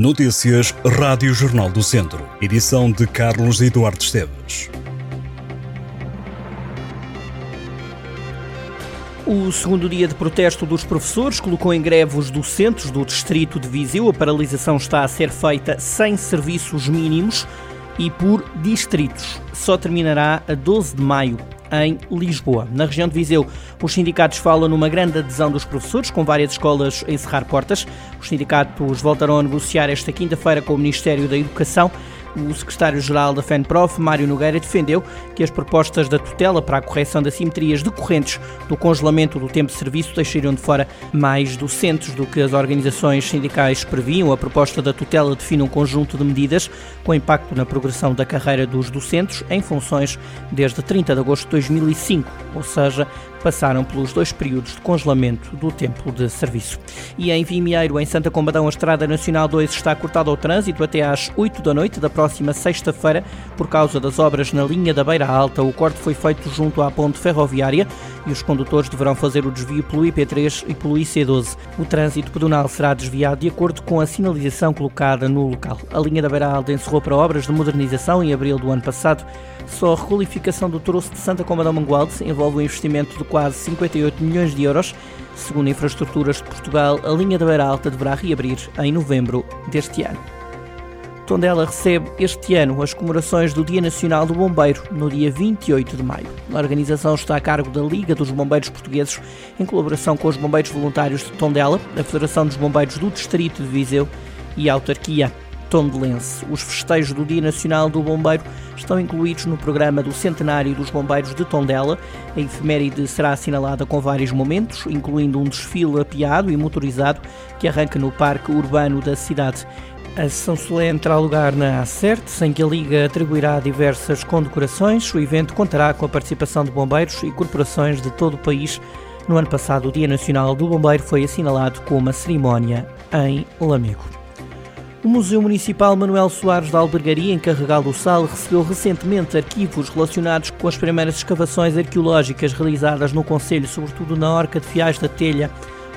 Notícias Rádio Jornal do Centro. Edição de Carlos Eduardo Esteves. O segundo dia de protesto dos professores colocou em greve os docentes do distrito de Viseu. A paralisação está a ser feita sem serviços mínimos e por distritos. Só terminará a 12 de maio em Lisboa. Na região de Viseu, os sindicatos falam numa grande adesão dos professores, com várias escolas a encerrar portas. Os sindicatos voltarão a negociar esta quinta-feira com o Ministério da Educação o secretário-geral da FENPROF, Mário Nogueira, defendeu que as propostas da tutela para a correção das simetrias decorrentes do congelamento do tempo de serviço deixariam de fora mais docentes do que as organizações sindicais previam. A proposta da tutela define um conjunto de medidas com impacto na progressão da carreira dos docentes em funções desde 30 de agosto de 2005, ou seja, passaram pelos dois períodos de congelamento do tempo de serviço. E em Vimieiro, em Santa Combadão, a Estrada Nacional 2 está cortada ao trânsito até às 8 da noite da próxima sexta-feira por causa das obras na linha da Beira Alta. O corte foi feito junto à ponte ferroviária e os condutores deverão fazer o desvio pelo IP3 e pelo IC12. O trânsito pedonal será desviado de acordo com a sinalização colocada no local. A linha da Beira Alta encerrou para obras de modernização em abril do ano passado. Só a requalificação do troço de Santa Combadão Mangualde envolve um investimento de quase 58 milhões de euros. Segundo Infraestruturas de Portugal, a linha da Beira Alta deverá reabrir em novembro deste ano. Tondela recebe este ano as comemorações do Dia Nacional do Bombeiro, no dia 28 de maio. A organização está a cargo da Liga dos Bombeiros Portugueses, em colaboração com os Bombeiros Voluntários de Tondela, a Federação dos Bombeiros do Distrito de Viseu e a Autarquia Tondelense. Os festejos do Dia Nacional do Bombeiro estão incluídos no programa do Centenário dos Bombeiros de Tondela. A efeméride será assinalada com vários momentos, incluindo um desfile apiado e motorizado que arranca no Parque Urbano da cidade. A sessão solene terá lugar na Acerte, em que a Liga atribuirá diversas condecorações. O evento contará com a participação de bombeiros e corporações de todo o país. No ano passado, o Dia Nacional do Bombeiro foi assinalado com uma cerimónia em Lamego. O Museu Municipal Manuel Soares da Albergaria, em Carregal do Sal, recebeu recentemente arquivos relacionados com as primeiras escavações arqueológicas realizadas no Conselho, sobretudo na Orca de Fiais da Telha,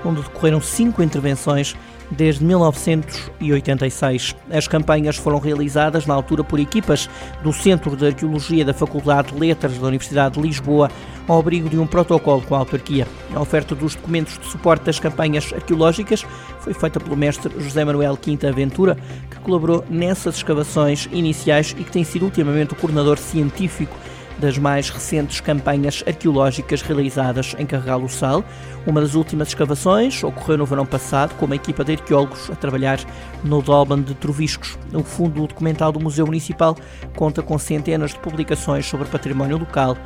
onde decorreram cinco intervenções desde 1986. As campanhas foram realizadas na altura por equipas do Centro de Arqueologia da Faculdade de Letras da Universidade de Lisboa, ao abrigo de um protocolo com a autarquia. A oferta dos documentos de suporte das campanhas arqueológicas foi feita pelo mestre José Manuel Quinta Aventura, que colaborou nessas escavações iniciais e que tem sido ultimamente o coordenador científico das mais recentes campanhas arqueológicas realizadas em Carregal do Sal. Uma das últimas escavações ocorreu no verão passado com uma equipa de arqueólogos a trabalhar no Dolban de Troviscos. O fundo documental do Museu Municipal conta com centenas de publicações sobre património local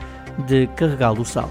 de Carregal do Sal.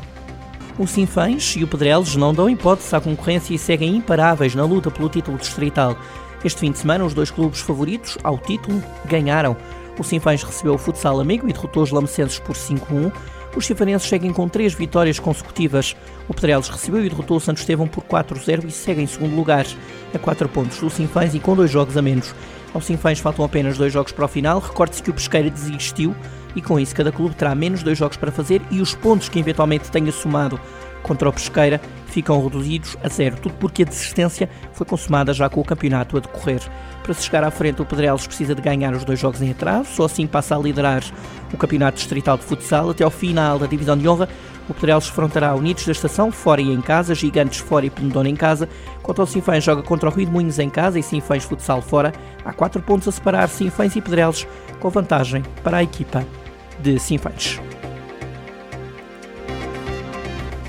O Sinfãs e o Pedrelos não dão hipótese à concorrência e seguem imparáveis na luta pelo título distrital. Este fim de semana, os dois clubes favoritos ao título ganharam. O Sinfãs recebeu o futsal amigo e derrotou os lamecenses por 5-1. Os chifanenses seguem com três vitórias consecutivas. O Pedrelos recebeu e derrotou o Santo Estevão por 4-0 e segue em segundo lugar, a 4 pontos do Sinfãs e com dois jogos a menos. Ao Sinfãs faltam apenas dois jogos para o final. Recorde-se que o Pesqueira desistiu e com isso cada clube terá menos dois jogos para fazer e os pontos que eventualmente tenha somado contra o Pesqueira ficam reduzidos a zero, tudo porque a desistência foi consumada já com o campeonato a decorrer. Para se chegar à frente, o Pedrelos precisa de ganhar os dois jogos em atraso, só assim passa a liderar o campeonato distrital de futsal. Até ao final da divisão de honra, o Pedrelos enfrentará Unidos da Estação, fora e em casa, Gigantes fora e Penedona em casa. Quanto ao Sinfãs, joga contra o Rio de Moinhos em casa e Sinfãs futsal fora. Há quatro pontos a separar Sinfãs e Pedrelos, com vantagem para a equipa de Sinfãs.